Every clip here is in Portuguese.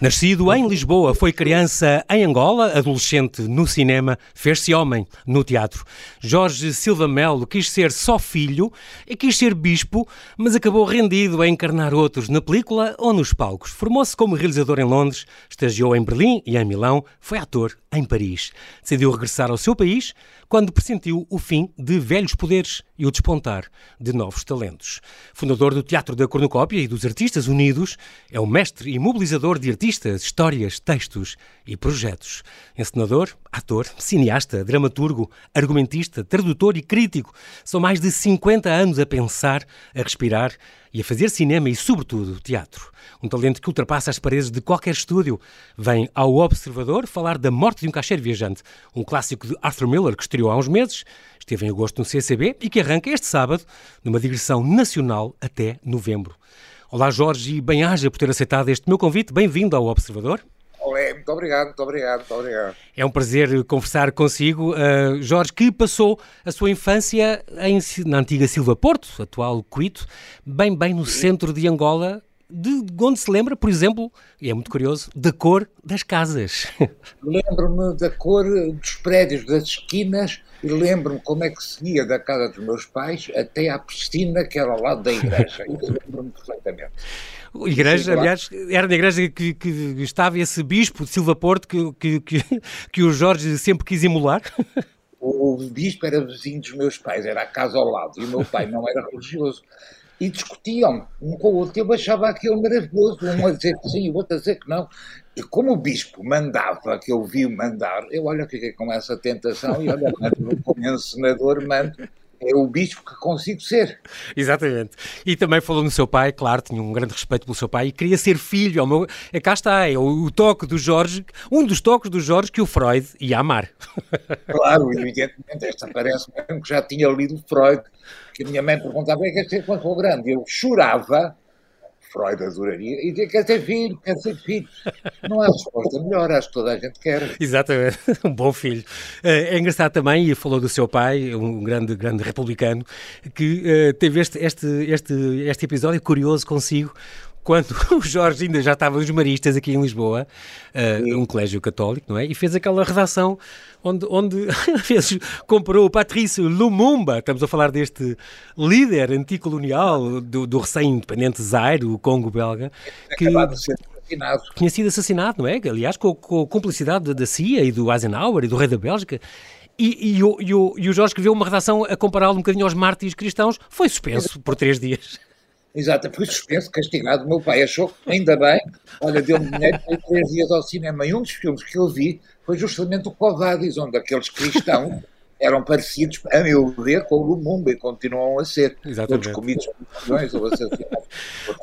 Nascido em Lisboa, foi criança em Angola, adolescente no cinema, fez-se homem no teatro. Jorge Silva Melo quis ser só filho e quis ser bispo, mas acabou rendido a encarnar outros na película ou nos palcos. Formou-se como realizador em Londres, estagiou em Berlim e em Milão, foi ator em Paris. Decidiu regressar ao seu país quando pressentiu o fim de velhos poderes e o despontar de novos talentos. Fundador do Teatro da Cornucópia e dos Artistas Unidos, é o mestre e mobilizador de artistas, histórias, textos e projetos. Encenador, ator, cineasta, dramaturgo, argumentista, tradutor e crítico. São mais de 50 anos a pensar, a respirar e a fazer cinema e, sobretudo, teatro. Um talento que ultrapassa as paredes de qualquer estúdio. Vem ao Observador falar da morte de um caixeiro viajante, um clássico de Arthur Miller que estreou há uns meses, esteve em agosto no CCB e que arranca este sábado numa digressão nacional até novembro. Olá Jorge e bem-aja por ter aceitado este meu convite. Bem-vindo ao Observador. Muito obrigado, muito obrigado, muito obrigado. É um prazer conversar consigo. Uh, Jorge, que passou a sua infância em, na antiga Silva Porto, atual Cuito, bem, bem no centro de Angola, de onde se lembra, por exemplo, e é muito curioso, da cor das casas. Lembro-me da cor dos prédios, das esquinas, e lembro-me como é que seguia da casa dos meus pais até à piscina que era ao lado da igreja. lembro-me perfeitamente. Igreja, aliás, era na igreja que, que, estava esse bispo de Silva Porto que, que, que, o Jorge sempre quis emular. O, o bispo era vizinho dos meus pais, era a casa ao lado, e o meu pai não era religioso e discutiam um com o outro. Eu achava aquilo maravilhoso, um a dizer que sim, o outro a dizer que não. E como o bispo mandava, que eu vi mandar, eu olha, fiquei com essa tentação e olha, como encenador, mando. É o bispo que consigo ser. Exatamente. E também falou no seu pai, claro, tinha um grande respeito pelo seu pai e queria ser filho. Ao meu... é, cá está, é o, o toque do Jorge, um dos toques do Jorge que o Freud ia amar. Claro, evidentemente, esta parece mesmo que já tinha lido Freud que a minha mãe perguntava: é que quer ser quando for grande? Eu chorava, Freud adoraria, e dizia: quer ser filho, quer ser filho. Não há resposta melhor, acho que toda a gente quer. Exatamente, um bom filho. Eh, é engraçado também, e falou do seu pai, um grande, grande republicano, que uh, teve este, este, este, este episódio curioso consigo, quando o Jorge ainda já estava nos Maristas aqui em Lisboa, uh, um colégio católico, não é? E fez aquela redação onde, onde às vezes comparou Patrício Lumumba, estamos a falar deste líder anticolonial do, do recém-independente Zaire, o Congo belga, que assassinado. tinha sido assassinado, não é? Aliás, com, com a cumplicidade da CIA e do Eisenhower e do rei da Bélgica. E, e, o, e, o, e o Jorge viu uma redação a compará-lo um bocadinho aos mártires cristãos foi suspenso por três dias. Exato, fui suspenso, castigado. O meu pai achou, ainda bem, olha, deu-me dinheiro para três dias ao cinema. E um dos filmes que eu vi foi justamente o Covadis, onde aqueles cristãos eram parecidos, a meu ver, com o Lumumba e continuam a ser. Exatamente. Todos comidos por ou assassinados.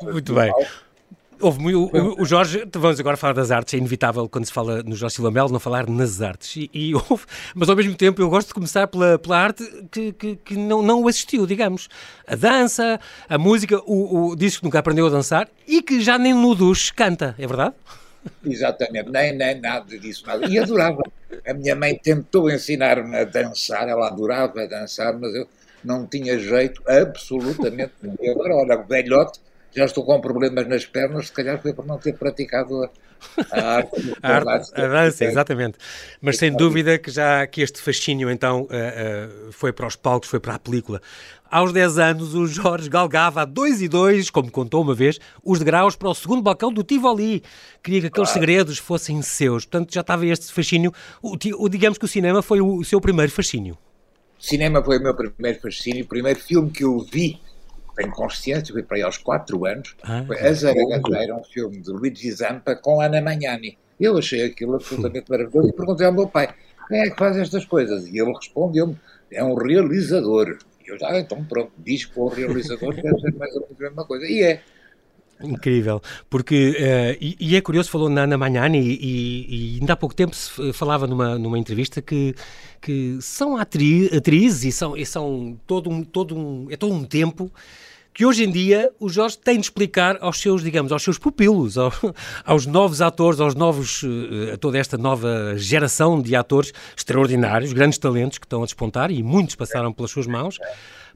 Muito bem. Houve muito, o, o, Jorge, vamos agora falar das artes, é inevitável quando se fala no Jorge Silva Melo não falar nas artes, e, e houve, mas ao mesmo tempo eu gosto de começar pela, pela arte que, que, que não, não assistiu, digamos. A dança, a música, o, o disco que nunca aprendeu a dançar e que já nem no duche canta, é verdade? Exatamente, nem, nem nada disso, nada. E adorava. A minha mãe tentou ensinar-me a dançar, ela adorava dançar, mas eu não tinha jeito absolutamente nenhum. Agora, olha, velhote, já estou com problemas nas pernas, se calhar foi por não ter praticado a, a arte. a, arte a dança, exatamente. Mas sem dúvida que já que este fascínio então uh, uh, foi para os palcos, foi para a película. Aos 10 anos, o Jorge galgava a dois e dois, como contou uma vez, os degraus para o segundo balcão do Tivoli. Queria que aqueles claro. segredos fossem seus. Portanto, já estava este fascínio. O, o, digamos que o cinema foi o, o seu primeiro fascínio. O cinema foi o meu primeiro fascínio. O primeiro filme que eu vi tenho consciência, foi para aí aos 4 anos, ah, foi A Zaragateira, um filme de Luigi Zampa com Ana Magnani. Eu achei aquilo absolutamente maravilhoso e perguntei ao meu pai, quem é que faz estas coisas? E ele respondeu-me, é um realizador. E eu já, ah, então pronto, diz que o realizador deve ser mais ou menos a mesma coisa. E é. Incrível, porque, uh, e, e, é curioso, falou na Ana Magnani e, e, ainda há pouco tempo se falava numa, numa entrevista que, que são atri, atrizes e são, e são todo, um, todo um, é todo um tempo que hoje em dia o Jorge tem de explicar aos seus, digamos, aos seus pupilos, aos, aos novos atores, aos novos, a eh, toda esta nova geração de atores extraordinários, grandes talentos que estão a despontar e muitos passaram pelas suas mãos.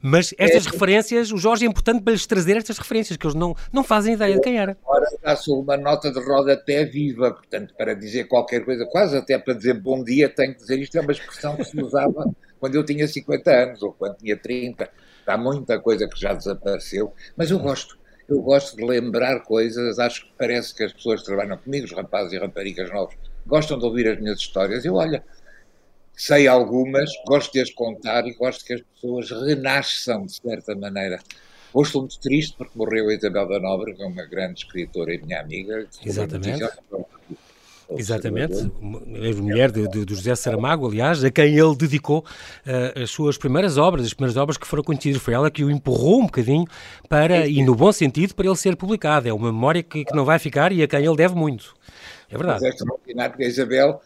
Mas estas é, referências, o Jorge é importante para lhes trazer estas referências, que eles não, não fazem ideia de quem era. Ora, já sou uma nota de roda até viva, portanto, para dizer qualquer coisa, quase até para dizer bom dia, tenho que dizer isto, é uma expressão que se usava quando eu tinha 50 anos ou quando tinha 30. Há muita coisa que já desapareceu, mas eu gosto. Eu gosto de lembrar coisas, acho que parece que as pessoas que trabalham comigo, os rapazes e raparigas novos, gostam de ouvir as minhas histórias. Eu, olha, sei algumas, gosto de as contar e gosto que as pessoas renasçam de certa maneira. Hoje estou muito triste porque morreu a Isabel da Nobre, que é uma grande escritora e minha amiga. Exatamente. Exatamente, ex-mulher de, de, de, José Saramago, aliás, a quem ele dedicou uh, as suas primeiras obras, as primeiras obras que foram conhecidas. Foi ela que o empurrou um bocadinho para, e no bom sentido, para ele ser publicado. É uma memória que, que não vai ficar e a quem ele deve muito. É verdade. Mas é extraordinário porque a Isabel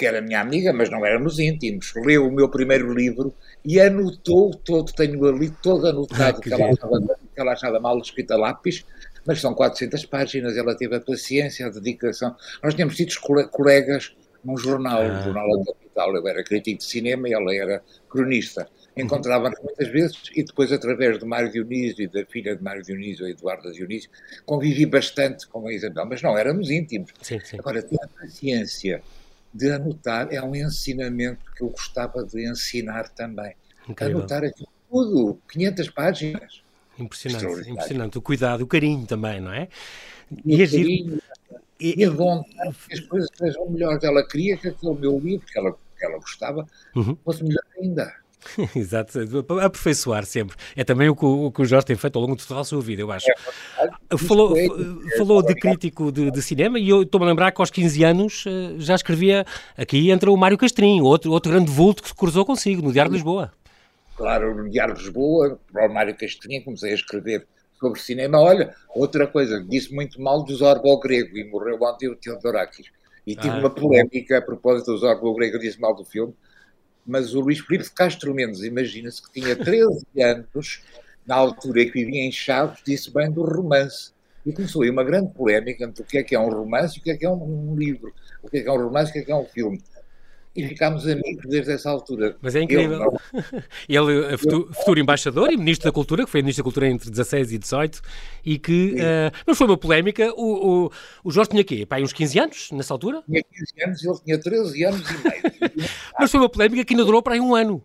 que era minha amiga, mas não éramos íntimos, leu o meu primeiro livro e anotou todo, tenho ali todo anotado ah, que, ela achava, que ela achava mal escrita a lápis, mas são 400 páginas, ela teve a paciência, a dedicação. Nós tínhamos tido colegas num jornal, ah. Jornal da Capital, eu era crítico de cinema e ela era cronista. Uhum. Encontrávamos muitas vezes e depois, através de Mário Dionísio e da filha de Mário Dionísio, a Eduarda Dionísio, convivi bastante com a Isabel, mas não éramos íntimos. Sim, sim. Agora, ter a paciência de anotar é um ensinamento que eu gostava de ensinar também. Incrível. Anotar aqui tudo, 500 páginas. Impressionante, impressionante. O cuidado, o carinho também, não é? E, e agir... carinho, e a vontade que as coisas sejam melhores. Ela queria que aquele meu livro, que ela, que ela gostava, uhum. fosse melhor ainda. Exato, aperfeiçoar sempre. É também o que, o que o Jorge tem feito ao longo de toda a sua vida, eu acho. É, falou, é, falou de crítico de, de cinema e eu estou-me a lembrar que aos 15 anos eh, já escrevia. Aqui entra o Mário Castrinho, outro, outro grande vulto que se cruzou consigo, no Diário de Lisboa. Claro, no Diário de Lisboa, para o Mário Castrinho, comecei a escrever sobre cinema. Olha, outra coisa, disse muito mal do Zorbo grego e morreu ontem o Teodorakis. E tive ah. uma polémica a propósito do Zorbo grego, disse mal do filme mas o Luís Filipe de Castro Mendes, imagina-se que tinha 13 anos, na altura que vivia em Chaves, disse bem do romance. E começou aí uma grande polémica entre o que é que é um romance e o que é que é um, livro, o que é que é um romance e o que é que é um filme e ficámos amigos desde essa altura. Mas é incrível. Ele, é futuro, futuro, embaixador e ministro da Cultura, que foi ministro da Cultura entre 16 e 18, e que. Uh, mas foi uma polémica. O, o, o Jorge tinha quê? Pai, uns 15 anos nessa altura? Tinha 15 anos, ele tinha 13 anos e meio. mas foi uma polémica que ainda durou para aí um ano.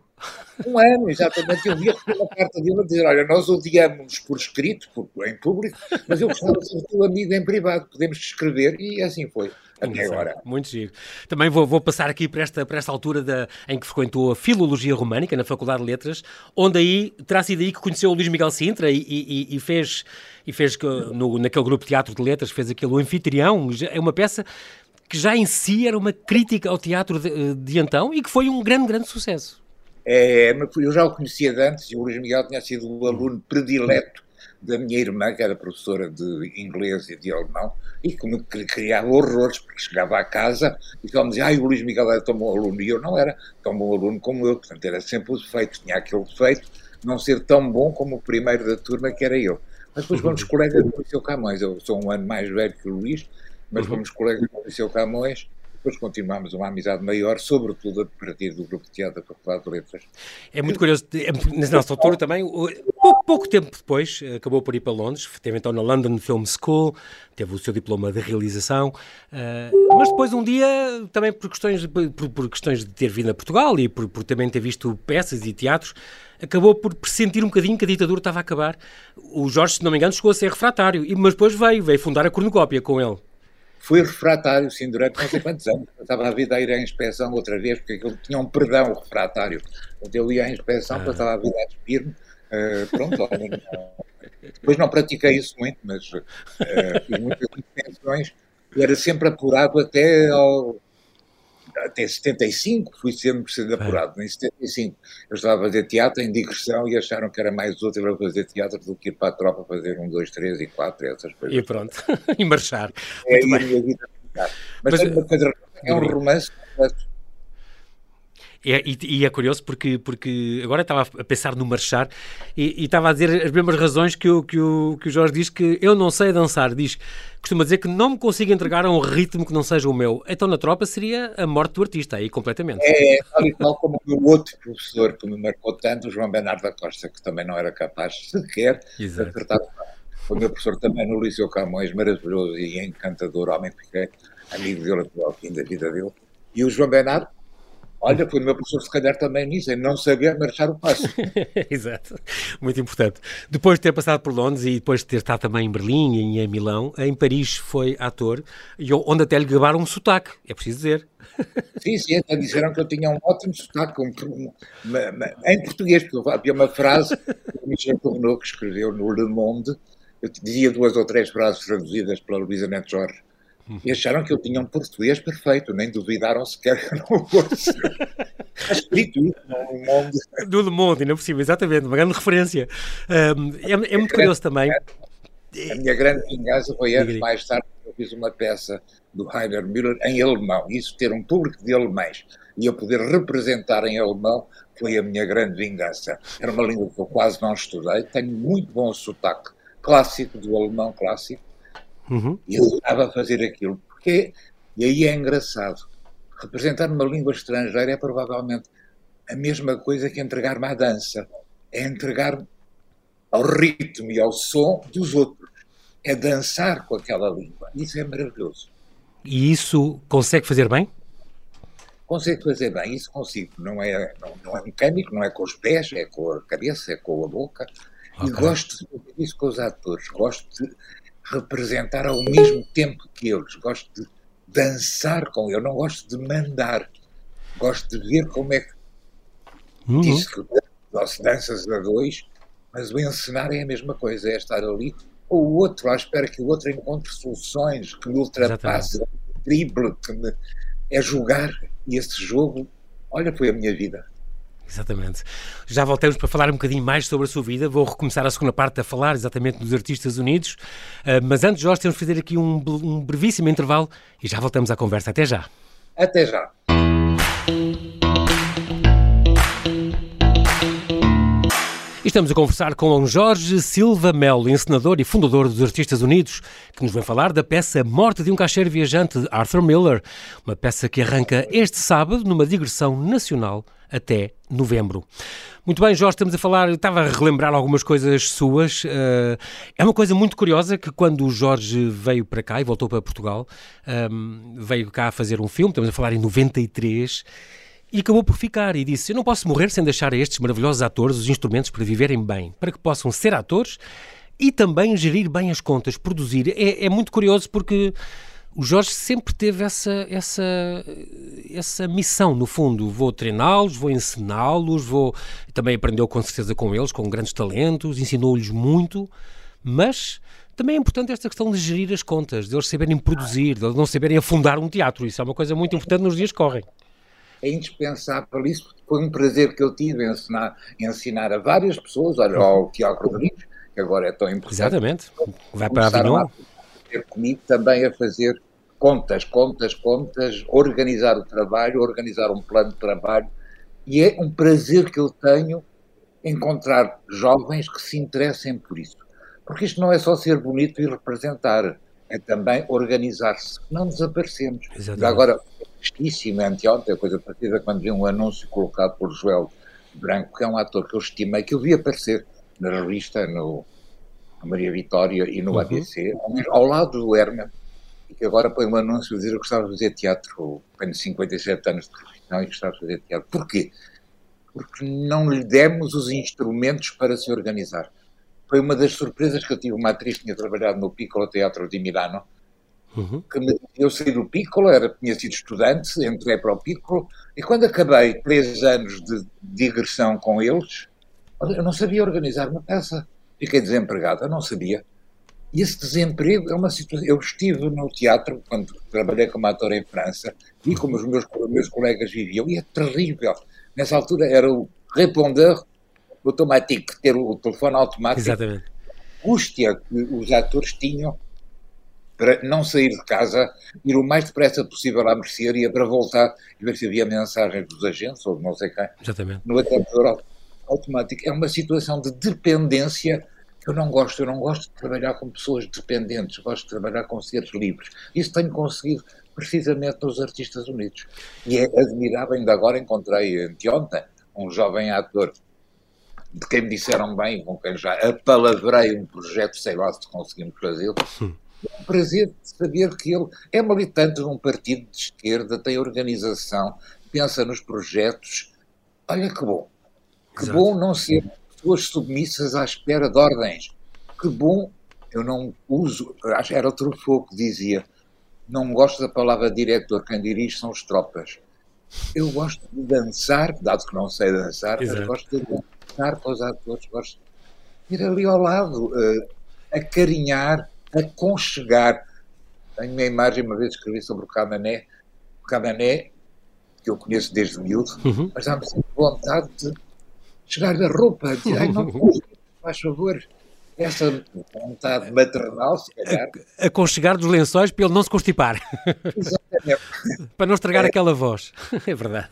Um ano, exatamente. Eu vi uma carta dele a dizer: Olha, nós odiamos por escrito, por, em público, mas eu gostava de ser teu amigo em privado, podemos escrever, e assim foi. Até agora. Muito giro. Também vou, vou, passar aqui para esta, para esta altura da, em que frequentou a Filologia Românica na Faculdade de Letras, onde aí terá sido aí que conheceu o Luís Miguel Sintra e, e, e fez, e fez no, naquele grupo de teatro de letras, fez aquele O Anfitrião, é uma peça que já em si era uma crítica ao teatro de, de então e que foi um grande, grande sucesso. É, eu já o conhecia de antes e o Luís Miguel tinha sido o aluno predileto da minha irmã, que era professora de inglês e de alemão, e que me criava horrores, porque chegava à casa e ela me dizia, ai, o Luís Miguel era tão bom aluno, e eu não era tão bom aluno como eu, portanto era sempre o defeito, tinha aquele defeito, não ser tão bom como o primeiro da turma, que era eu. Mas depois fomos colegas do Liceu Camões, eu sou um ano mais velho que o Luís, mas fomos colegas do Liceu Camões, depois continuámos uma amizade maior, sobretudo a partir do grupo de teatro da Faculdade de Letras. É muito curioso, é, nessa altura também, pouco, tempo depois, acabou por ir para Londres, teve então na London Film School, teve o seu diploma de realização, uh, mas depois um dia, também por questões, por, por, questões de ter vindo a Portugal e por, por também ter visto peças e teatros, acabou por sentir um bocadinho que a ditadura estava a acabar. O Jorge, se não me engano, chegou a ser refratário, mas depois veio, veio fundar a cornucópia com ele. Fui refratário, sim, durante não sei quantos anos. Estava a vida a ir à inspeção outra vez, porque aquilo tinha um perdão refratário. Então eu ia à inspeção, ah. passava a vida a despir-me. Uh, pronto, olha, depois não pratiquei isso muito, mas uh, fiz muitas inspeções. Era sempre apurado até ao, até 75 fui sempre sendo apurado. Em 75 eu estava a fazer teatro em digressão e acharam que era mais útil eu fazer teatro do que ir para a tropa fazer um, dois, três e quatro, essas coisas. E pronto, e marchar. É, e a minha vida Mas, Mas uma coisa, é um romance É, e, e, é curioso porque, porque agora estava a pensar no marchar e, e estava a dizer as mesmas razões que o, que, o, que o Jorge diz que eu não sei dançar. Diz, costuma dizer que não me consigo entregar a um ritmo que não seja o meu. Então na tropa seria a morte do artista, aí completamente. É, tal e qual como o meu outro professor que me marcou tanto, o João Bernardo da Costa, que também não era capaz sequer de acertar o meu professor também no Liceu Camões, maravilhoso e encantador homem, fiquei amigo dele até ao fim da vida dele. E o João Bernardo, Olha, foi o meu professor, se calhar, também nisso, em não saber marchar o passo. Exato, muito importante. Depois de ter passado por Londres e depois de ter estado também em Berlim e em Milão, em Paris foi ator, e onde até lhe gabaram um sotaque, é preciso dizer. Sim, sim, até disseram que eu tinha um ótimo sotaque, um, em português, porque havia uma frase que o Michel Tourneau, que escreveu no Le Monde, eu dizia duas ou três frases traduzidas pela Luísa Neto Jorge, e acharam que eu tinha um português perfeito, nem duvidaram sequer que eu não fosse. Está escrito isso no Monde. Do Le Monde, ainda por cima, exatamente, uma grande referência. É, é, muito curioso também. A minha grande vingança foi anos mais tarde que eu fiz uma peça do Heiner Müller em alemão. Isso, ter um público de alemães e eu poder representar em alemão foi a minha grande vingança. Era uma língua que eu quase não estudei, tenho muito bom sotaque clássico, do alemão clássico, Uhum. E eu estava a fazer aquilo. Porque, e aí é engraçado, representar uma língua estrangeira é provavelmente a mesma coisa que entregar-me à dança. É entregar ao ritmo e ao som dos outros. É dançar com aquela língua. Isso é maravilhoso. E isso consegue fazer bem? Consigo fazer bem, isso consigo. Não é, não, não, é mecânico, não é com os pés, é com a cabeça, é com a boca. Okay. E gosto de fazer isso com os atores. Gosto de representar ao mesmo tempo que eles. Gosto de dançar com eles, não gosto de mandar. Gosto de ver como é que. Uhum. Diz que se danças a dois, mas o encenar é a mesma coisa, é estar ali. Ou o outro, à espera que o outro encontre soluções, que me ultrapasse, drible, que me. É jogar. E esse jogo, olha, foi a minha vida. Exatamente. Já voltamos para falar um bocadinho mais sobre a sua vida. Vou recomeçar a segunda parte a falar exatamente dos Artistas Unidos. Uh, mas antes, Jorge, temos de fazer aqui um, um brevíssimo intervalo e já voltamos à conversa. Até já. Até já. Estamos a conversar com Jorge Silva Melo, encenador e fundador dos Artistas Unidos, que nos vem falar da peça Morte de um Caixeiro Viajante de Arthur Miller, uma peça que arranca este sábado numa digressão nacional até novembro. Muito bem, Jorge, estamos a falar, estava a relembrar algumas coisas suas. Uh, é uma coisa muito curiosa que quando o Jorge veio para cá e voltou para Portugal, um, veio cá fazer um filme, estamos a falar em 93, e acabou por ficar e disse: Eu não posso morrer sem deixar a estes maravilhosos atores os instrumentos para viverem bem, para que possam ser atores e também gerir bem as contas, produzir. É, é muito curioso porque o Jorge sempre teve essa, essa, essa missão, no fundo. Vou treiná-los, vou ensiná-los, vou. Também aprendeu com certeza com eles, com grandes talentos, ensinou-lhes muito, mas também é importante esta questão de gerir as contas, de eles saberem produzir, de eles não saberem afundar um teatro. Isso é uma coisa muito importante nos dias que correm. É indispensável isso. Foi um prazer que eu tive em ensinar, ensinar a várias pessoas, olha, ao Tiago Rodrigues, que agora é tão importante. Exatamente. Vai para a Avignon. Ter comigo também a fazer contas, contas, contas, organizar o trabalho, organizar um plano de trabalho. E é um prazer que eu tenho encontrar jovens que se interessem por isso. Porque isto não é só ser bonito e representar, é também organizar-se. Não desaparecemos. Exatamente. Agora, tristíssimo, anteontem, a coisa partida, quando vi um anúncio colocado por Joel Branco, que é um ator que eu estimei, que eu vi aparecer na revista, no, no Maria Vitória e no uhum. ABC, ao lado do Herman, e que agora põe um anúncio a dizer que gostava de fazer teatro, tenho 57 anos de profissão e gostava de fazer teatro. Porquê? Porque não lhe demos os instrumentos para se organizar. Foi uma das surpresas que eu tive. Uma atriz que tinha trabalhado no Piccolo Teatro de Milano, uhum. que me, eu saí do Piccolo, era, tinha sido estudante, entrei para o Piccolo, e quando acabei três anos de digressão com eles, eu não sabia organizar uma peça. Fiquei desempregado, eu não sabia. E esse desemprego é uma situação. Eu estive no teatro, quando trabalhei como ator em França, vi como os meus, meus colegas viviam, e é terrível. Nessa altura era o répondeur automático, ter o telefone automático. Exatamente. A angústia que os atores tinham para não sair de casa, ir o mais depressa possível à mercearia para voltar e ver se havia mensagens dos agentes ou de não sei quem. Exatamente. No atendedor automático. É uma situação de dependência que eu não gosto. Eu não gosto de trabalhar com pessoas dependentes, gosto de trabalhar com seres livres. Isso tenho conseguido precisamente nos Artistas Unidos. E é admirável, ainda agora encontrei anteontem um jovem ator de quem me disseram bem, com quem já apalavrei um projeto, sei lá se conseguimos fazê-lo. É um prazer saber que ele é militante de um partido de esquerda, tem organização, pensa nos projetos. Olha que bom. Que Exato. bom não ser pessoas submissas à espera de ordens. Que bom, eu não uso, acho que era Truffaut que dizia, não gosto da palavra diretor, quem dirige são as tropas. Eu gosto de dançar, dado que não sei dançar, Exato. mas gosto de dançar com os atores, gosto de ir ali ao lado, uh, acarinhar, aconchegar. Tenho uma imagem, uma vez escrevi sobre o Camané, o Camané, que eu conheço desde miúdo, uhum. mas dá-me sempre vontade de chegar a roupa, dizer, ai, não faz favor, essa vontade maternal, se calhar. Aconchegar dos lençóis para ele não se constipar. Exatamente. para não estragar é. aquela voz. É verdade.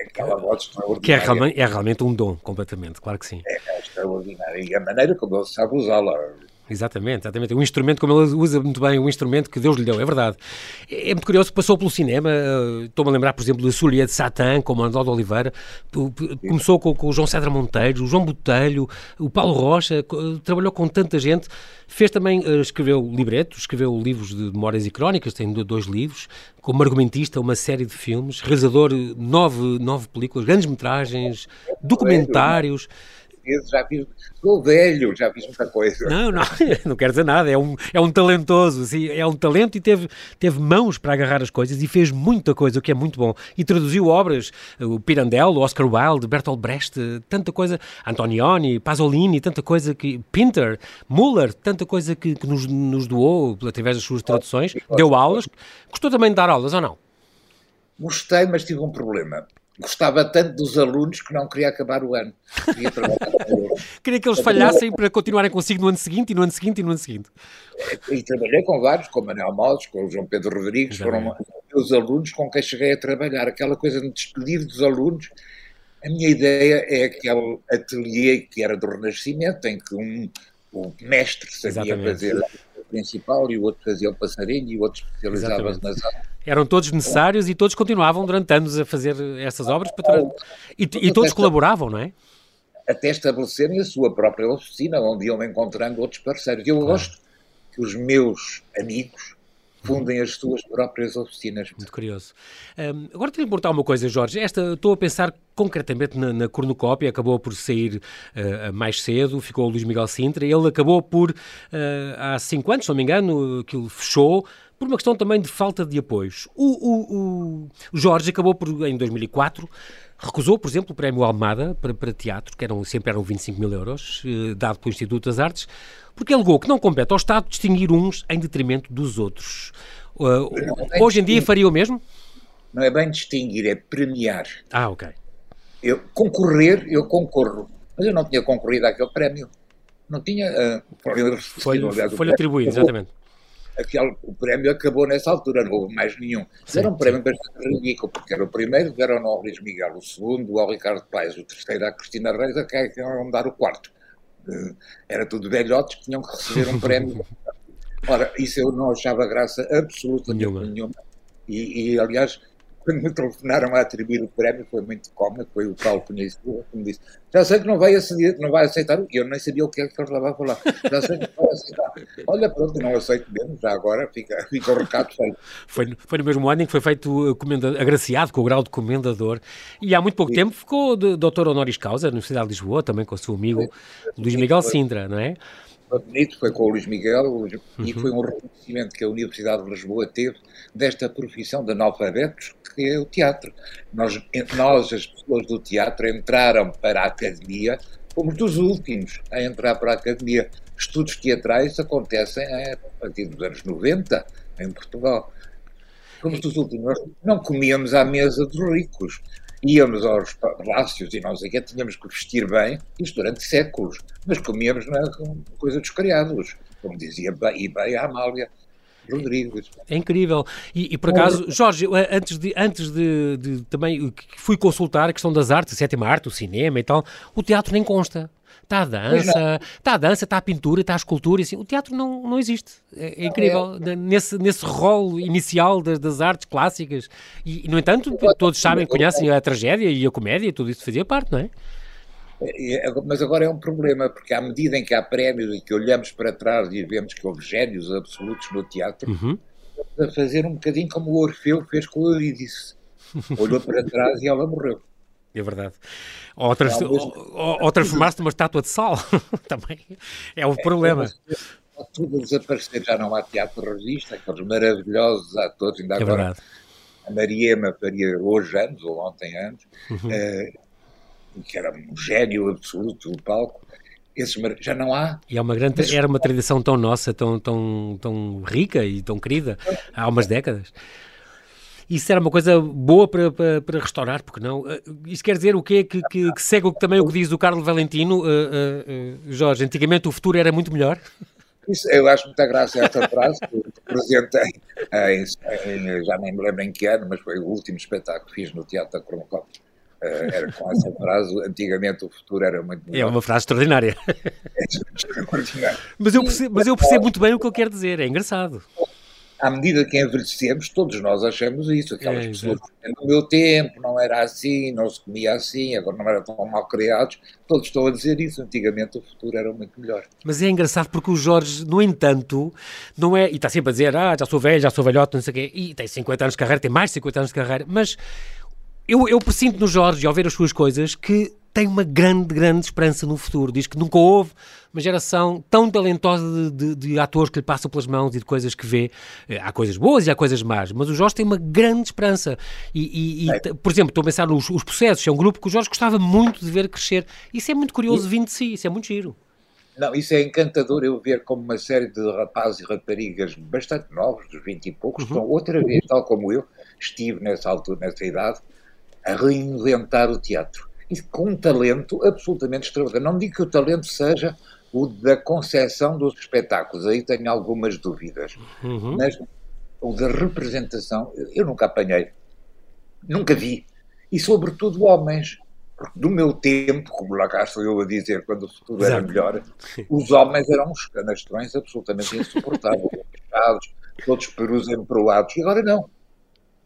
Aquela voz extraordinária. Que é realmente, é realmente um dom, completamente, claro que sim. É, é extraordinária. E a maneira como ele sabe usá-la. Exatamente, exatamente. Um instrumento, como ele usa muito bem, um instrumento que Deus lhe deu, é verdade. É, é muito curioso, passou pelo cinema, eh, estou-me a lembrar, por exemplo, de Surya de Satã, com o Manuel de Oliveira, começou com, com, o João Cedra Monteiro, o João Botelho, o Paulo Rocha, trabalhou com tanta gente, fez também, eh, escreveu libretos, escreveu livros de memórias e crónicas, tem dois livros, como argumentista, uma série de filmes, realizador, nove, nove películas, grandes metragens, documentários vezes, já fiz, sou velho, já fiz muita coisa. Não, não, não quero dizer nada, é um, é um talentoso, assim, é um talento e teve, teve mãos para agarrar as coisas e fez muita coisa, o que é muito bom. E traduziu obras, o Pirandello, Oscar Wilde, Bertolt Brecht, tanta coisa, Antonioni, Pasolini, tanta coisa que, Pinter, Muller, tanta coisa que, que nos, nos doou através das suas traduções, deu aulas, gostou também de dar aulas ou não? Gostei, mas tive um problema gostava tanto dos alunos que não queria acabar o ano. Queria, queria que eles falhassem para continuarem consigo no ano seguinte e no ano seguinte e no ano seguinte. E, trabalhei com vários, com o Manuel Maldes, com o João Pedro Rodrigues, foram os alunos com quem cheguei a trabalhar. Aquela coisa de despedir dos alunos. A minha ideia é aquele ateliê que era do Renascimento, em que um, o mestre sabia Exatamente. fazer o principal e o outro fazia o passarinho e o outro especializava-se nas aulas eram todos necessários e todos continuavam durante anos a fazer essas obras para e, e todos colaboravam, não é? Até estabelecerem a sua própria oficina, onde iam encontrando outros parceiros. Eu gosto que os meus amigos fundem as suas próprias oficinas. Muito curioso. Um, agora tenho que perguntar uma coisa, Jorge. Esta, estou a pensar concretamente na, na cornucópia, acabou por sair uh, mais cedo, ficou o Luís Miguel Sintra, ele acabou por, uh, há cinco anos, se não me engano, aquilo fechou, por uma questão também de falta de apoios. O, o, o Jorge acabou por, em 2004, recusou, por exemplo, o prémio Almada para, para teatro, que eram, sempre eram 25 mil euros, eh, dado pelo Instituto das Artes, porque alegou que não compete ao Estado distinguir uns em detrimento dos outros. Uh, hoje em dia faria o mesmo? Não é bem distinguir, é premiar. Ah, ok. Eu, concorrer, eu concorro, mas eu não tinha concorrido àquele prémio. Não tinha. Uh, foi-lhe foi atribuído, exatamente aquele, o prémio acabou nessa altura, não houve mais nenhum. Sim, era um prémio bastante ridículo, porque era o primeiro, deram ao Luís Miguel, o segundo ao Ricardo Paes, o terceiro à Cristina Reis, a quem iam dar o quarto. Eh, era tudo velhotes que tinham que receber um prémio. Ora, isso eu não achava graça absolutamente nenhuma. nenhuma. E, e, aliás, quando me telefonaram a atribuir o prémio, foi muito cómodo, foi o Paulo Cunha que me disse, já sei que não vai, aceitar, não vai aceitar, e eu nem sabia o que é que estava a falar, já sei que não vai aceitar. Olha, pronto, não aceito mesmo, já agora fica, fica o recado feito. Foi, foi no mesmo ano em que foi feito comenda, agraciado com o grau de comendador, e há muito pouco Sim. tempo ficou doutor honoris causa na Universidade de Lisboa, também com o seu amigo Luís Miguel Sintra, não é? Bonito, foi com o Luís Miguel, uhum. e foi um reconhecimento que a Universidade de Lisboa teve desta profissão de analfabetos, que é o teatro. Nós, nós, as pessoas do teatro, entraram para a academia, fomos dos últimos a entrar para a academia. Estudos teatrais acontecem a partir dos anos 90 em Portugal. Fomos dos últimos. Nós não comíamos à mesa dos ricos íamos aos palácios e não sei o tínhamos que vestir bem, isto durante séculos, mas comíamos na coisa dos criados, como dizia bem, e bem a Amália. Rodrigues. É incrível. E, e por acaso, Jorge, antes de, antes de, de também fui consultar a questão das artes, a sétima arte, o cinema e tal, o teatro nem consta. Está a dança, está a dança, está a pintura, está a escultura, assim, o teatro não, não existe. É, é incrível. É. Nesse, nesse rol inicial das, das artes clássicas. E, no entanto, todos sabem, conhecem a tragédia e a comédia, tudo isso fazia parte, não é? é? Mas agora é um problema, porque à medida em que há prémios e que olhamos para trás e vemos que houve gênios absolutos no teatro, uhum. a fazer um bocadinho como o Orfeu fez com o Eurídice. Olhou para trás e ela morreu. É verdade. Ou, trans, ou, ou, transformaste numa estátua de sal. Também é o é, problema. É, tudo desaparecer, já não há teatro revista, aqueles maravilhosos atores, ainda é agora. Verdade. A Mariema faria hoje anos, ou ontem anos, uhum. uh, que era um gênio absoluto do palco. Esses já não há. E é uma grande, mas... era uma tradição tão nossa, tão, tão, tão rica e tão querida há umas décadas isso era uma coisa boa para, para, para restaurar, porque não? Eh, isso quer dizer o quê? Que, que, que segue também o que diz o Carlos Valentino, uh, uh, Jorge, antigamente o futuro era muito melhor? Isso, eu acho muita graça esta frase que apresentei, já nem me lembro em que ano, mas foi o último espetáculo que fiz no Teatro da Croncop. Uh, era com essa frase, antigamente o futuro era muito melhor. É uma frase extraordinária. É extraordinário. Mas eu percebo, mas eu percebo muito bem o que ele quer dizer, é engraçado à medida que envelhecemos, todos nós achamos isso. Aquelas é, pessoas que no meu tempo não era assim, não se comia assim, agora não eram tão mal criados. Todos estão a dizer isso. Antigamente o futuro era muito melhor. Mas é engraçado porque o Jorge, no entanto, não é. E está sempre a dizer, ah, já sou velho, já sou velhote, não sei o quê. E tem 50 anos de carreira, tem mais de 50 anos de carreira. Mas eu, eu presinto no Jorge, ao ver as suas coisas, que tem uma grande, grande esperança no futuro. Diz que nunca houve uma geração tão talentosa de, de, de, atores que lhe passam pelas mãos e de coisas que vê. Eh, há coisas boas e há coisas más, mas o Jorge tem uma grande esperança. E, e, e por exemplo, estou a pensar nos os processos, é um grupo que o Jorge gostava muito de ver crescer. Isso é muito curioso vindo de si, isso é muito giro. Não, isso é encantador eu ver como uma série de rapazes e raparigas bastante novos, dos 20 e poucos, uhum. estão outra vez, tal como eu, estive nessa altura, nessa idade, a reinventar o teatro e com um talento absolutamente extraordinário. Não digo que o talento seja o da concepção dos espetáculos, aí tenho algumas dúvidas, uhum. mas o da representação, eu nunca apanhei, nunca vi, e sobretudo homens, porque do meu tempo, como lá cá estou eu a dizer, quando o futuro era melhor, os homens eram uns canastrões absolutamente insuportáveis, todos perus emproados, e agora não.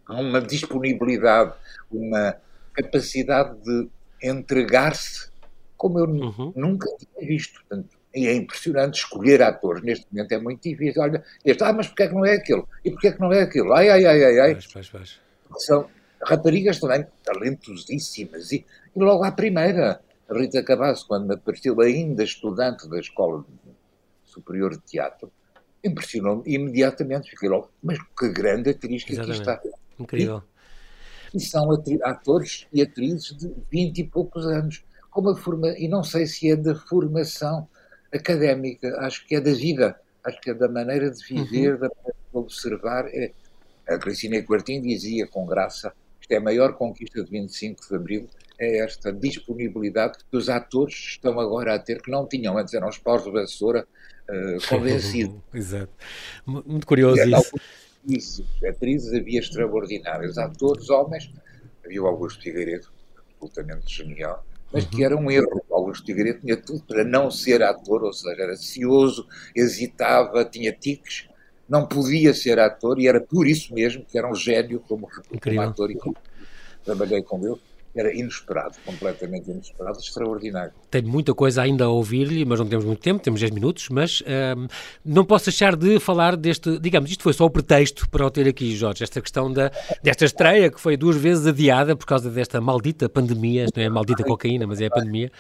Há uma disponibilidade, uma capacidade de entregar-se como eu uhum. nunca tinha visto. Portanto, e é impressionante escolher atores. Neste momento é muito difícil. Olha, este, ah, mas porquê é que não é aquele? E porquê é que não é aquele? Ai, ai, ai, ai, ai. Pois, pois, pois. São raparigas também talentosíssimas. E, e logo à primeira, Rita Cabasso, quando apareceu ainda estudante da Escola Superior de Teatro, impressionou-me imediatamente. Fiquei logo, mas que grande atriz que Exatamente. aqui está. Incrível. E, e são atores e atrizes de 20 e poucos anos. Com uma forma, e não sei se é da formação académica, acho que é da vida, acho que é da maneira de viver, uhum. da maneira de observar. É, a Cristina Quartim dizia com graça: isto é a maior conquista de 25 de Abril, é esta disponibilidade que os atores estão agora a ter, que não tinham antes, eram os paus de vassoura uh, convencidos. Exato. Muito curioso e, isso atrizes, atrizes havia extraordinários, atores, homens, havia o Augusto Figueiredo, absolutamente genial, mas que era um erro. O Augusto Figueiredo tinha tudo para não ser ator, ou seja, era cioso, hesitava, tinha tiques, não podia ser ator e era por isso mesmo que era um gênio como, como ator e como trabalhei com ele era inesperado, completamente inesperado, extraordinário. Tenho muita coisa ainda a ouvir-lhe, mas não temos muito tempo, temos 10 minutos, mas um, não posso deixar de falar deste, digamos, isto foi só o pretexto para o ter aqui, Jorge, esta questão da, desta estreia que foi duas vezes adiada por causa desta maldita pandemia, não é a maldita cocaína, mas é a pandemia,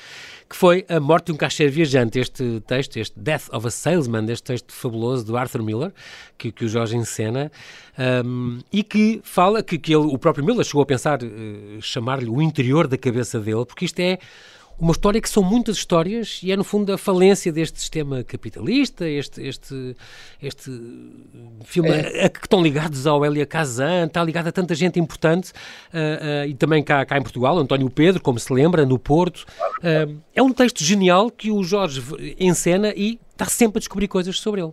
que foi A Morte de um Caixeiro Viajante, este texto, este Death of a Salesman, este texto fabuloso do Arthur Miller, que, que o Jorge encena, um, e que fala, que, que ele, o próprio Miller chegou a pensar uh, chamar-lhe o interior da cabeça dele, porque isto é uma história que são muitas histórias e é no fundo a falência deste sistema capitalista, este, este, este filme é. a, que estão ligados ao Elia Kazan, está ligado a tanta gente importante uh, uh, e também cá, cá em Portugal, António Pedro, como se lembra, no Porto. Uh, é um texto genial que o Jorge encena e está sempre a descobrir coisas sobre ele.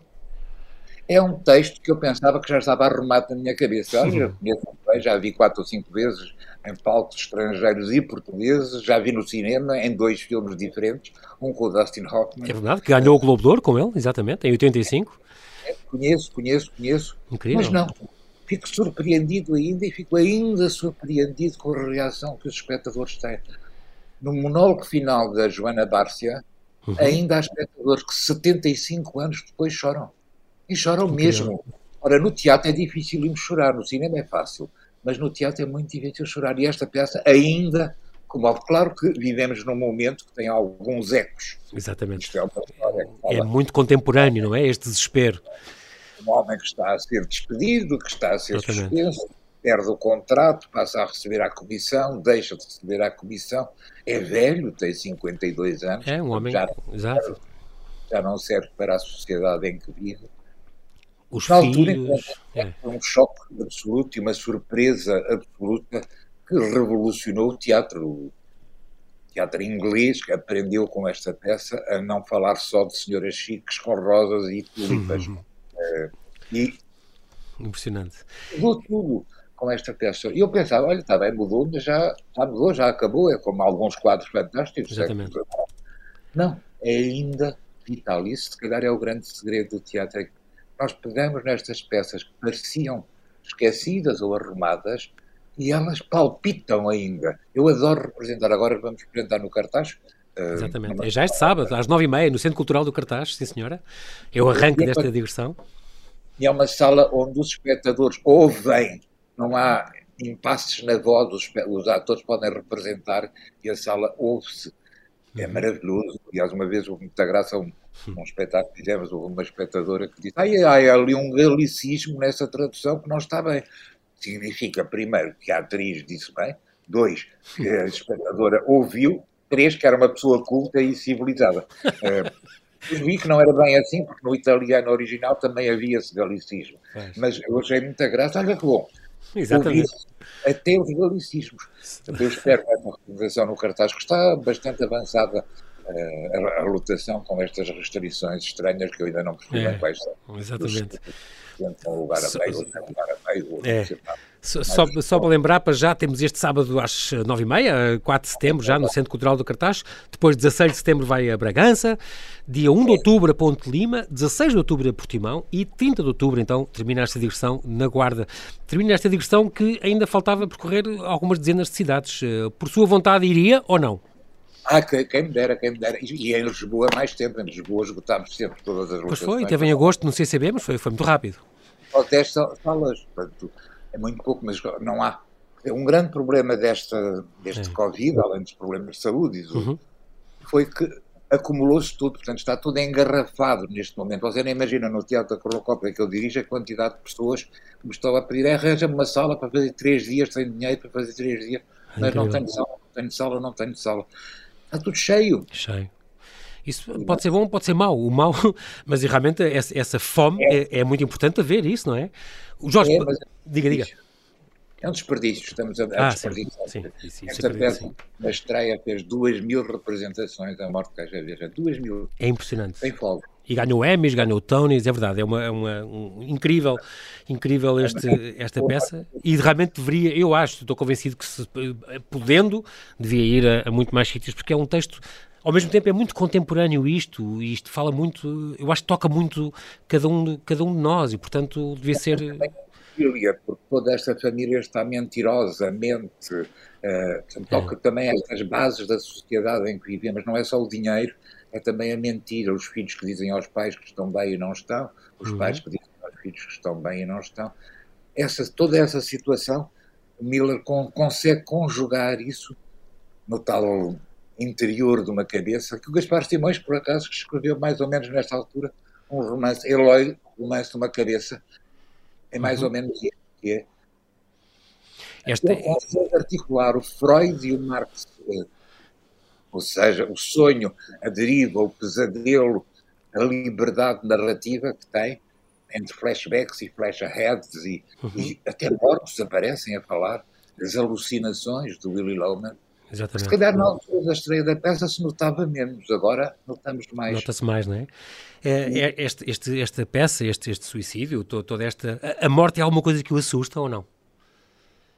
é um texto que eu pensava que já estava arrumado na minha cabeça. Olha, já vi quatro ou cinco vezes em palcos estrangeiros e portugueses, já vi no cinema em dois filmes diferentes, um com o Dustin Hoffman. É verdade, que ganhou o Globo de Ouro com ele, exatamente, em 85. É, conheço, conheço, conheço. Incrível. Mas não, fico surpreendido ainda e fico ainda surpreendido com a reação que os espectadores têm. No monólogo final da Joana Bárcia, uhum. ainda há espectadores que 75 anos depois choram. E choram mesmo. Ora, no teatro é difícil chorar, no cinema é fácil, mas no teatro é muito difícil chorar. E esta peça ainda comove. Claro que vivemos num momento que tem alguns ecos. Exatamente. É, é muito contemporâneo, não é? Este desespero. Um homem que está a ser despedido, que está a ser Exatamente. suspenso, perde o contrato, passa a receber a comissão, deixa de receber a comissão, é velho, tem 52 anos. É um homem, já, exato. Já não serve para a sociedade em que vive os Na filhos. Altura, é. um choque absoluto e uma surpresa absoluta que revolucionou o teatro. O teatro inglês que aprendeu com esta peça a não falar só de senhoras chiques com rosas e tulipas. Uhum. Uh, e Impressionante. Mudou tudo com esta peça. E eu pensava, olha, está bem, mudou, mas já, já mudou, já acabou. É como alguns quadros fantásticos. Exatamente. Não, é ainda vital. Isso, se calhar, é o grande segredo do teatro. Nós pegamos nestas peças que pareciam esquecidas ou arrumadas e elas palpitam ainda. Eu adoro representar, agora vamos representar no cartaz. Uh, Exatamente, é já este sábado, às nove e meia, no Centro Cultural do Cartaz, sim senhora. É o arranque é desta digressão. E é uma sala onde os espectadores ouvem, não há impasses na voz, os, os atores podem representar e a sala ouve-se. É uhum. maravilhoso. Aliás, uma vez houve muita graça, um, um espetáculo que fizemos, houve uma espectadora que disse: ai, ai, ali um galicismo nessa tradução que não está bem. Significa, primeiro, que a atriz disse bem, dois, que a espectadora ouviu, três, que era uma pessoa culta e civilizada. Uh, vi que não era bem assim, porque no italiano original também havia esse galicismo. Mas eu achei muita graça. Olha que bom. Exatamente. até os galicismos. Eu espero que essa representação no cartaz, que está bastante avançada a, a, lotação com estas restrições estranhas que eu ainda não percebi é, quais são. Exatamente. Um lugar a meio, outro lugar a meio, é. Só, só, só para lembrar, para já temos este sábado às 9h30, 4 de setembro, já no Centro Cultural do Cartaz. Depois, 16 de setembro, vai a Bragança. Dia 1 de outubro, a Ponte Lima. 16 de outubro, a Portimão. E 30 de outubro, então, termina esta digressão na Guarda. Termina esta digressão que ainda faltava percorrer algumas dezenas de cidades. Eh, por sua vontade, iria ou não? Ah, quem me dera, quem me dera. E em Lisboa mais tempo. Em Lisboa esgotámos sempre todas as Pois foi, teve em agosto no CCB, mas foi, foi muito rápido. Só 10 salas, portanto, é muito pouco, mas não há. Um grande problema desta, deste é. Covid, além dos problemas de saúde, uhum. foi que acumulou-se tudo, portanto está tudo engarrafado neste momento. Você nem imagina no Teatro da Corocópia que eu dirijo a quantidade de pessoas que me estão a pedir arranja-me uma sala para fazer três dias, sem dinheiro para fazer três dias, mas não tenho sala, não tenho sala, não tenho sala. Está tudo cheio. Cheio. Isso pode ser bom, pode ser mau. O mau, mas realmente essa, essa fome é. É, é. muito importante a ver isso, não é? O Jorge, é, diga, diga. É um desperdício, estamos a, a ah, desperdiçar. Sim, sim, sim, Esta peça, na estreia, fez duas mil representações da Morte de Caixa Vieja. Duas mil. É impressionante. Tem folga. E ganhou Emmys, ganhou Tonys, é verdade, é uma, é uma um, incrível, incrível este, esta peça e realmente deveria, eu acho, estou convencido que se, podendo, devia ir a, a muito mais sítios, porque é um texto ao mesmo tempo é muito contemporâneo isto, e isto fala muito, eu acho que toca muito cada um, cada um de nós e, portanto, devia ser. Família, porque toda esta família está mentirosamente, uh, toca é. também estas bases da sociedade em que vivemos, não é só o dinheiro, é também a mentira, os filhos que dizem aos pais que estão bem e não estão, os uhum. pais que dizem aos filhos que estão bem e não estão. Essa, toda essa situação, Miller con consegue conjugar isso no tal interior de uma cabeça, que o Gaspar Simões, por acaso, escreveu mais ou menos nesta altura um romance, Eloy, romance de uma cabeça, é mais uhum. ou menos isso que é. Este... Ele consegue articular o Freud e o Marx, eh, ou seja, o sonho, a deriva, o pesadelo, a liberdade narrativa que tem, entre flashbacks e flash-aheads, e, uhum. e até mortos aparecem a falar, as alucinações do Willy Loman, Exatamente. Se calhar na altura da estreia da peça se notava menos, agora notamos mais. Nota-se mais, não é? é, é este, este, esta peça, este, este suicídio, toda esta. A, morte é alguma coisa que o assusta ou não?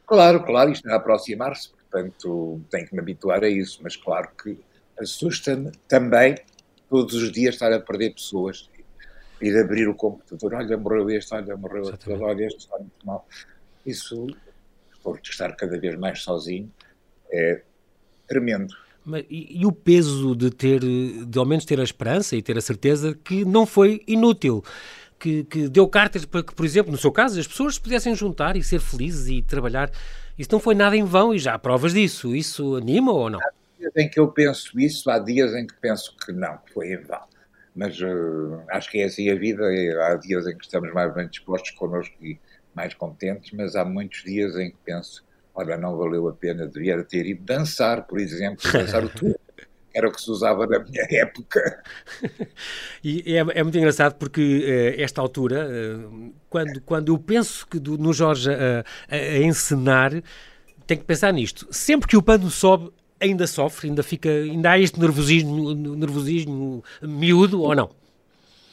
Claro, claro, isto a aproximar-se, portanto tenho que me habituar a isso, mas claro que assusta-me também todos os dias estar a perder pessoas, ir abrir o computador, olha, morreu este, olha, morreu aquele, olha, este está muito mal. Isso, por estar cada vez mais sozinho, é tremendo. Mas, e, e, o peso de ter, de ao menos ter a esperança e ter a certeza que não foi inútil, que, que deu cartas para que, por exemplo, no seu caso, as pessoas se pudessem juntar e ser felizes e trabalhar. Isso não foi nada em vão e já há provas disso. Isso anima ou não? Há dias em que eu penso isso, há dias em que penso que não, que foi em vão. Mas uh, acho que é assim a vida. Há dias em que estamos mais bem dispostos connosco e mais contentes, mas há muitos dias em que penso olha, não valeu a pena, devia ter ido dançar, por exemplo, dançar o tudo. Era o que se usava na minha época. e é, é, muito engraçado porque uh, esta altura, uh, quando, quando eu penso que do, no Jorge a, a, encenar, tenho que pensar nisto. Sempre que o pano sobe, ainda sofre, ainda fica, ainda há este nervosismo, nervosismo miúdo ou não?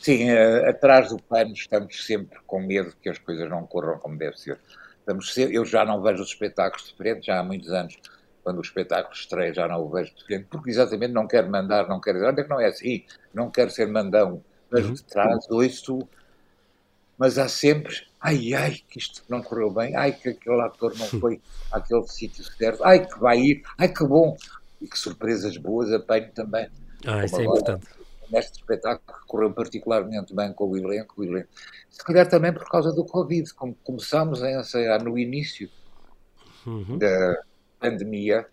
Sim, uh, atrás do pano estamos sempre com medo que as coisas não corram como deve ser. Estamos eu já não vejo os espetáculos de frente, já há muitos anos, quando o espetáculo estreia, já não o vejo de frente, porque exatamente não quero mandar, não quero dizer, olha que não é assim, não quero ser mandão, vejo uhum. de trás, ouço, mas há sempre, ai, ai, que isto não correu bem, ai, que aquele ator não foi àquele sítio certo, ai, que vai ir, ai, que bom, e que surpresas boas apanho também. Ah, isso é agora. importante neste espetáculo que correu particularmente bem com o elenco, o elenco. Se calhar também por causa do Covid, como começámos a ensaiar no início uhum. da pandemia,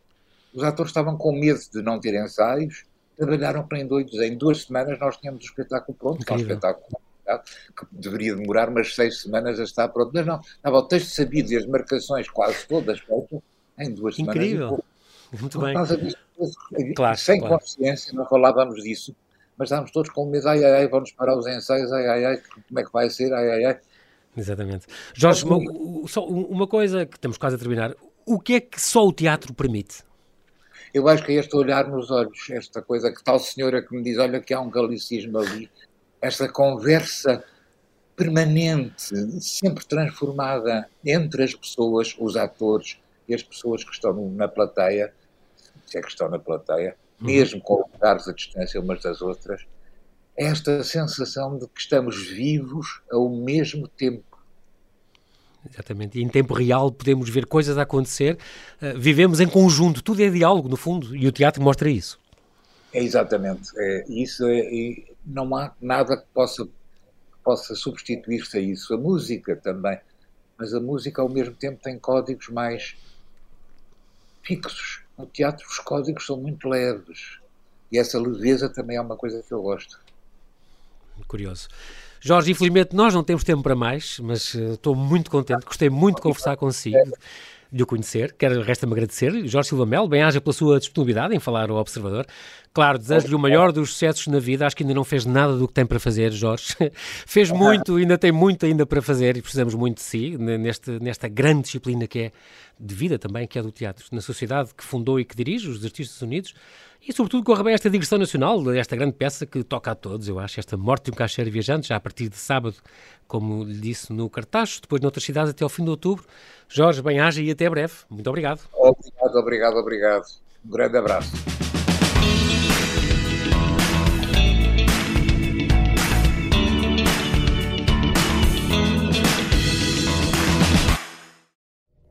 os atores estavam com medo de não ter ensaios, trabalharam para em dois, em duas semanas nós tínhamos o espetáculo pronto, que é um espetáculo que deveria demorar umas seis semanas a estar pronto, mas não, estava o texto sabido e as marcações quase todas feitas em duas Incrível. semanas. Incrível! Muito bem. Disso, claro, sem claro. consciência, não falávamos disso, mas estávamos todos com medo, ai, ai, ai, vamos parar os ensaios, ai, ai, ai, como é que vai ser, ai, ai, ai. Exatamente. Jorge, uma, só uma coisa que estamos quase a terminar, o que é que só o teatro permite? Eu acho que é este olhar nos olhos, esta coisa que tal senhora que me diz, olha que há um galicismo ali, esta conversa permanente, sempre transformada entre as pessoas, os atores e as pessoas que estão na plateia, se é que estão na plateia, Uhum. mesmo com lugares a distância umas das outras, esta sensação de que estamos vivos ao mesmo tempo. Exatamente, e em tempo real podemos ver coisas a acontecer, uh, vivemos em conjunto, tudo é diálogo no fundo, e o teatro mostra isso. É exatamente, é, isso é, não há nada que possa, que possa substituir-se a isso. A música também, mas a música ao mesmo tempo tem códigos mais fixos, no teatro os códigos são muito leves e essa leveza também é uma coisa que eu gosto. Curioso. Jorge, infelizmente nós não temos tempo para mais, mas uh, estou muito contente, gostei muito de conversar consigo, de o conhecer. Quero, resta-me agradecer. Jorge Silva Melo, bem-aja pela sua disponibilidade em falar ao Observador. Claro, desejo-lhe o maior dos sucessos na vida. Acho que ainda não fez nada do que tem para fazer, Jorge. fez muito, ainda tem muito ainda para fazer e precisamos muito de si, neste, nesta grande disciplina que é de vida também, que é do teatro, na sociedade que fundou e que dirige, os Artistas Unidos, e sobretudo corra bem esta digressão nacional, esta grande peça que toca a todos, eu acho, esta Morte de um Caixeiro Viajante, já a partir de sábado, como lhe disse, no Cartacho, depois noutras cidades até ao fim de outubro. Jorge, bem-aja e até breve. Muito obrigado. Obrigado, obrigado, obrigado. Um grande abraço.